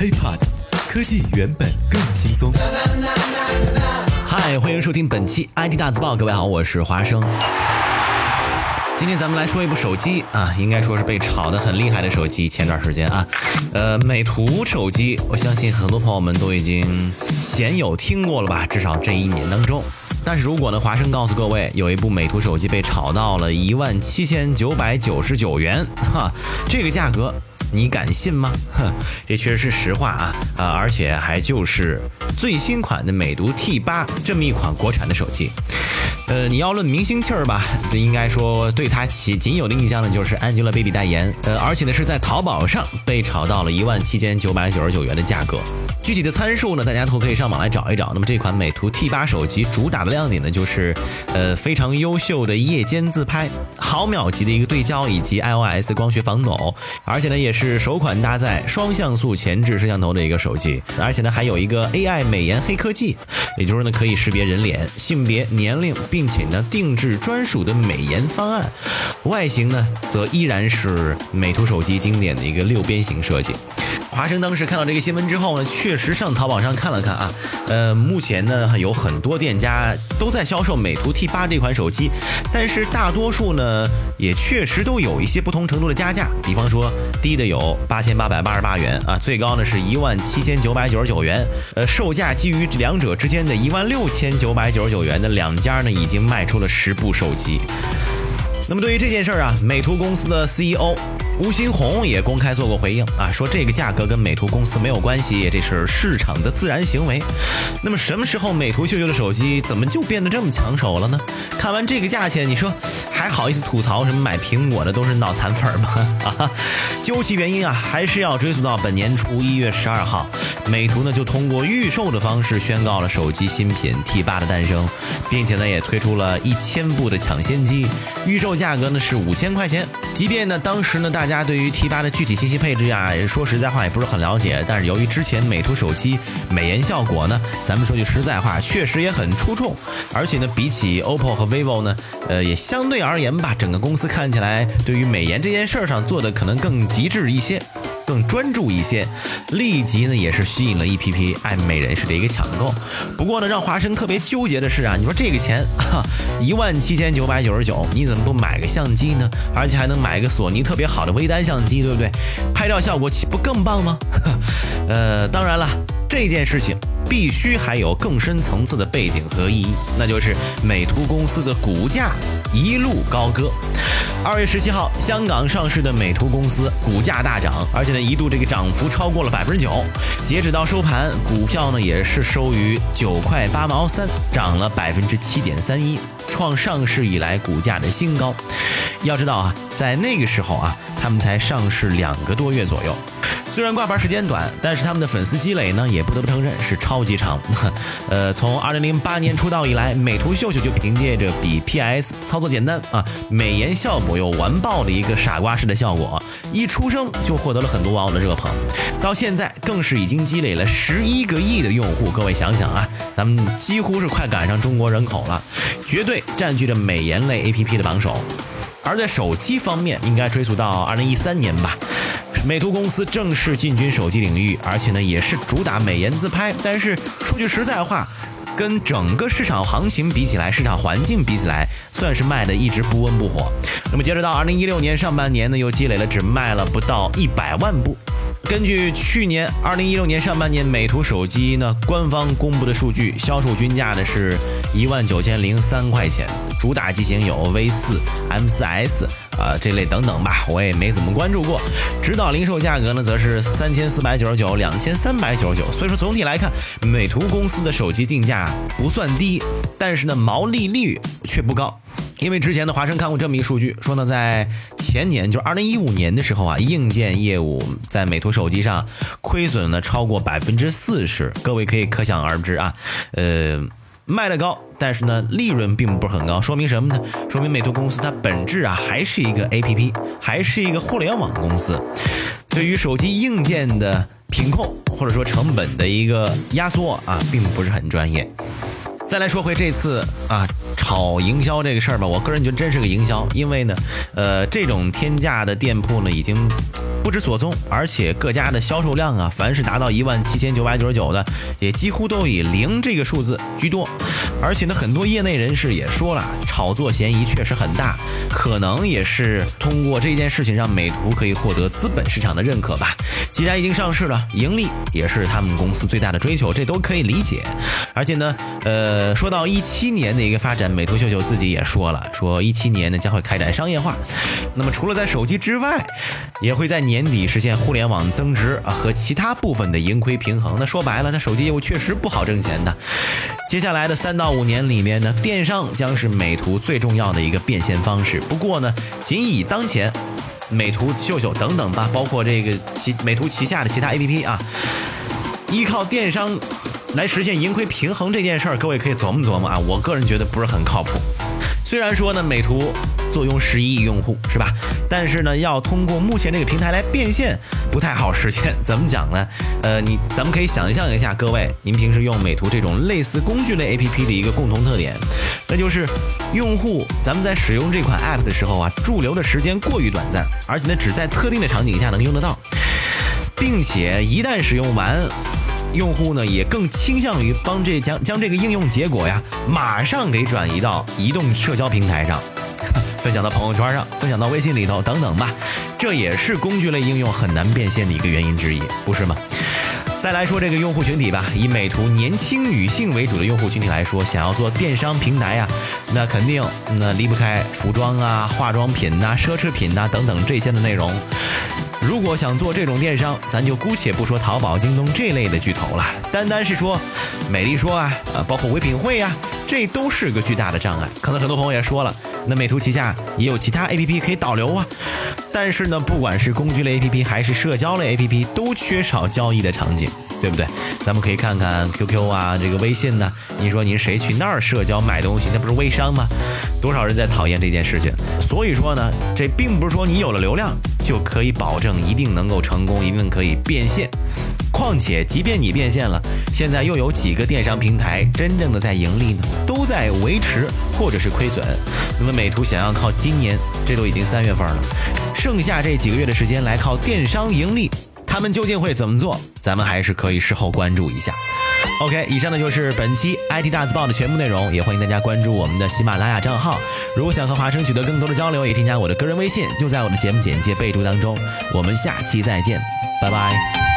HiPod，科技原本更轻松。嗨，欢迎收听本期 IT 大字报。各位好，我是华生。今天咱们来说一部手机啊，应该说是被炒得很厉害的手机。前段时间啊，呃，美图手机，我相信很多朋友们都已经鲜有听过了吧？至少这一年当中。但是如果呢，华生告诉各位，有一部美图手机被炒到了一万七千九百九十九元，哈，这个价格你敢信吗？哼，这确实是实话啊啊，而且还就是最新款的美图 T 八这么一款国产的手机。呃，你要论明星气儿吧，这应该说对它起仅有的印象呢，就是 Angelababy 代言。呃，而且呢是在淘宝上被炒到了一万七千九百九十九元的价格。具体的参数呢，大家都可以上网来找一找。那么这款美图 T 八手机主打的亮点呢，就是呃非常优秀的夜间自拍、毫秒级的一个对焦以及 iOS 光学防抖，而且呢也是首款搭载双像素前置摄像头的一个手机，而且呢还有一个 AI 美颜黑科技，也就是呢可以识别人脸、性别、年龄，并并且呢定制专属的美颜方案。外形呢则依然是美图手机经典的一个六边形设计。华生当时看到这个新闻之后呢，确实上淘宝上看了看啊，呃，目前呢有很多店家都在销售美图 T 八这款手机，但是大多数呢也确实都有一些不同程度的加价，比方说低的有八千八百八十八元啊，最高呢是一万七千九百九十九元，呃，售价基于两者之间的一万六千九百九十九元的两家呢已已经卖出了十部手机。那么对于这件事儿啊，美图公司的 CEO。吴新红也公开做过回应啊，说这个价格跟美图公司没有关系，这是市场的自然行为。那么什么时候美图秀秀的手机怎么就变得这么抢手了呢？看完这个价钱，你说还好意思吐槽什么买苹果的都是脑残粉吗？啊，究其原因啊，还是要追溯到本年初一月十二号，美图呢就通过预售的方式宣告了手机新品 T 八的诞生，并且呢也推出了一千部的抢先机，预售价格呢是五千块钱。即便呢当时呢大。家对于 T 八的具体信息配置呀，说实在话也不是很了解。但是由于之前美图手机美颜效果呢，咱们说句实在话，确实也很出众。而且呢，比起 OPPO 和 vivo 呢，呃，也相对而言吧，整个公司看起来对于美颜这件事儿上做的可能更极致一些。更专注一些，立即呢也是吸引了一批批爱美人士的一个抢购。不过呢，让华生特别纠结的是啊，你说这个钱哈一万七千九百九十九，你怎么不买个相机呢？而且还能买一个索尼特别好的微单相机，对不对？拍照效果岂不更棒吗？呃，当然了，这件事情。必须还有更深层次的背景和意义，那就是美图公司的股价一路高歌。二月十七号，香港上市的美图公司股价大涨，而且呢一度这个涨幅超过了百分之九。截止到收盘，股票呢也是收于九块八毛三，涨了百分之七点三一，创上市以来股价的新高。要知道啊，在那个时候啊，他们才上市两个多月左右。虽然挂牌时间短，但是他们的粉丝积累呢，也不得不承认是超级长。呃，从二零零八年出道以来，美图秀秀就凭借着比 PS 操作简单啊，美颜效果又完爆的一个傻瓜式的效果，一出生就获得了很多网友的热捧。到现在更是已经积累了十一个亿的用户。各位想想啊，咱们几乎是快赶上中国人口了，绝对占据着美颜类 APP 的榜首。而在手机方面，应该追溯到二零一三年吧。美图公司正式进军手机领域，而且呢也是主打美颜自拍。但是说句实在话，跟整个市场行情比起来，市场环境比起来，算是卖的一直不温不火。那么接着到二零一六年上半年呢，又积累了只卖了不到一百万部。根据去年二零一六年上半年美图手机呢官方公布的数据，销售均价呢是一万九千零三块钱，主打机型有 V 四、M 四 S 啊这类等等吧，我也没怎么关注过。指导零售价格呢则是三千四百九十九、两千三百九十九。所以说总体来看，美图公司的手机定价不算低，但是呢毛利率却不高。因为之前的华生看过这么一个数据，说呢，在前年，就是二零一五年的时候啊，硬件业务在美图手机上亏损呢超过百分之四十，各位可以可想而知啊，呃，卖的高，但是呢，利润并不是很高，说明什么呢？说明美图公司它本质啊还是一个 A P P，还是一个互联网公司，对于手机硬件的品控或者说成本的一个压缩啊，并不是很专业。再来说回这次啊炒营销这个事儿吧，我个人觉得真是个营销，因为呢，呃，这种天价的店铺呢已经。不知所踪，而且各家的销售量啊，凡是达到一万七千九百九十九的，也几乎都以零这个数字居多。而且呢，很多业内人士也说了，炒作嫌疑确实很大，可能也是通过这件事情让美图可以获得资本市场的认可吧。既然已经上市了，盈利也是他们公司最大的追求，这都可以理解。而且呢，呃，说到一七年的一个发展，美图秀秀自己也说了，说一七年呢将会开展商业化。那么除了在手机之外，也会在年底实现互联网增值啊和其他部分的盈亏平衡。那说白了，那手机业务确实不好挣钱的。接下来的三到五年里面呢，电商将是美图最重要的一个变现方式。不过呢，仅以当前美图秀秀等等吧，包括这个其美图旗下的其他 APP 啊，依靠电商来实现盈亏平衡这件事儿，各位可以琢磨琢磨啊。我个人觉得不是很靠谱。虽然说呢，美图。坐拥十一亿用户是吧？但是呢，要通过目前这个平台来变现，不太好实现。怎么讲呢？呃，你咱们可以想象一下，各位，您平时用美图这种类似工具类 APP 的一个共同特点，那就是用户咱们在使用这款 APP 的时候啊，驻留的时间过于短暂，而且呢，只在特定的场景下能用得到，并且一旦使用完，用户呢也更倾向于帮这将将这个应用结果呀，马上给转移到移动社交平台上。分享到朋友圈上，分享到微信里头等等吧，这也是工具类应用很难变现的一个原因之一，不是吗？再来说这个用户群体吧，以美图年轻女性为主的用户群体来说，想要做电商平台呀，那肯定那离不开服装啊、化妆品呐、奢侈品呐等等这些的内容。如果想做这种电商，咱就姑且不说淘宝、京东这类的巨头了，单单是说美丽说啊，啊，包括唯品会呀，这都是个巨大的障碍。可能很多朋友也说了。那美图旗下也有其他 APP 可以导流啊，但是呢，不管是工具类 APP 还是社交类 APP，都缺少交易的场景，对不对？咱们可以看看 QQ 啊，这个微信呢，你说您谁去那儿社交买东西，那不是微商吗？多少人在讨厌这件事情？所以说呢，这并不是说你有了流量就可以保证一定能够成功，一定可以变现。况且，即便你变现了，现在又有几个电商平台真正的在盈利呢？都在维持或者是亏损。那么美图想要靠今年，这都已经三月份了，剩下这几个月的时间来靠电商盈利，他们究竟会怎么做？咱们还是可以事后关注一下。OK，以上呢就是本期 IT 大字报的全部内容，也欢迎大家关注我们的喜马拉雅账号。如果想和华生取得更多的交流，也添加我的个人微信，就在我的节目简介备注当中。我们下期再见，拜拜。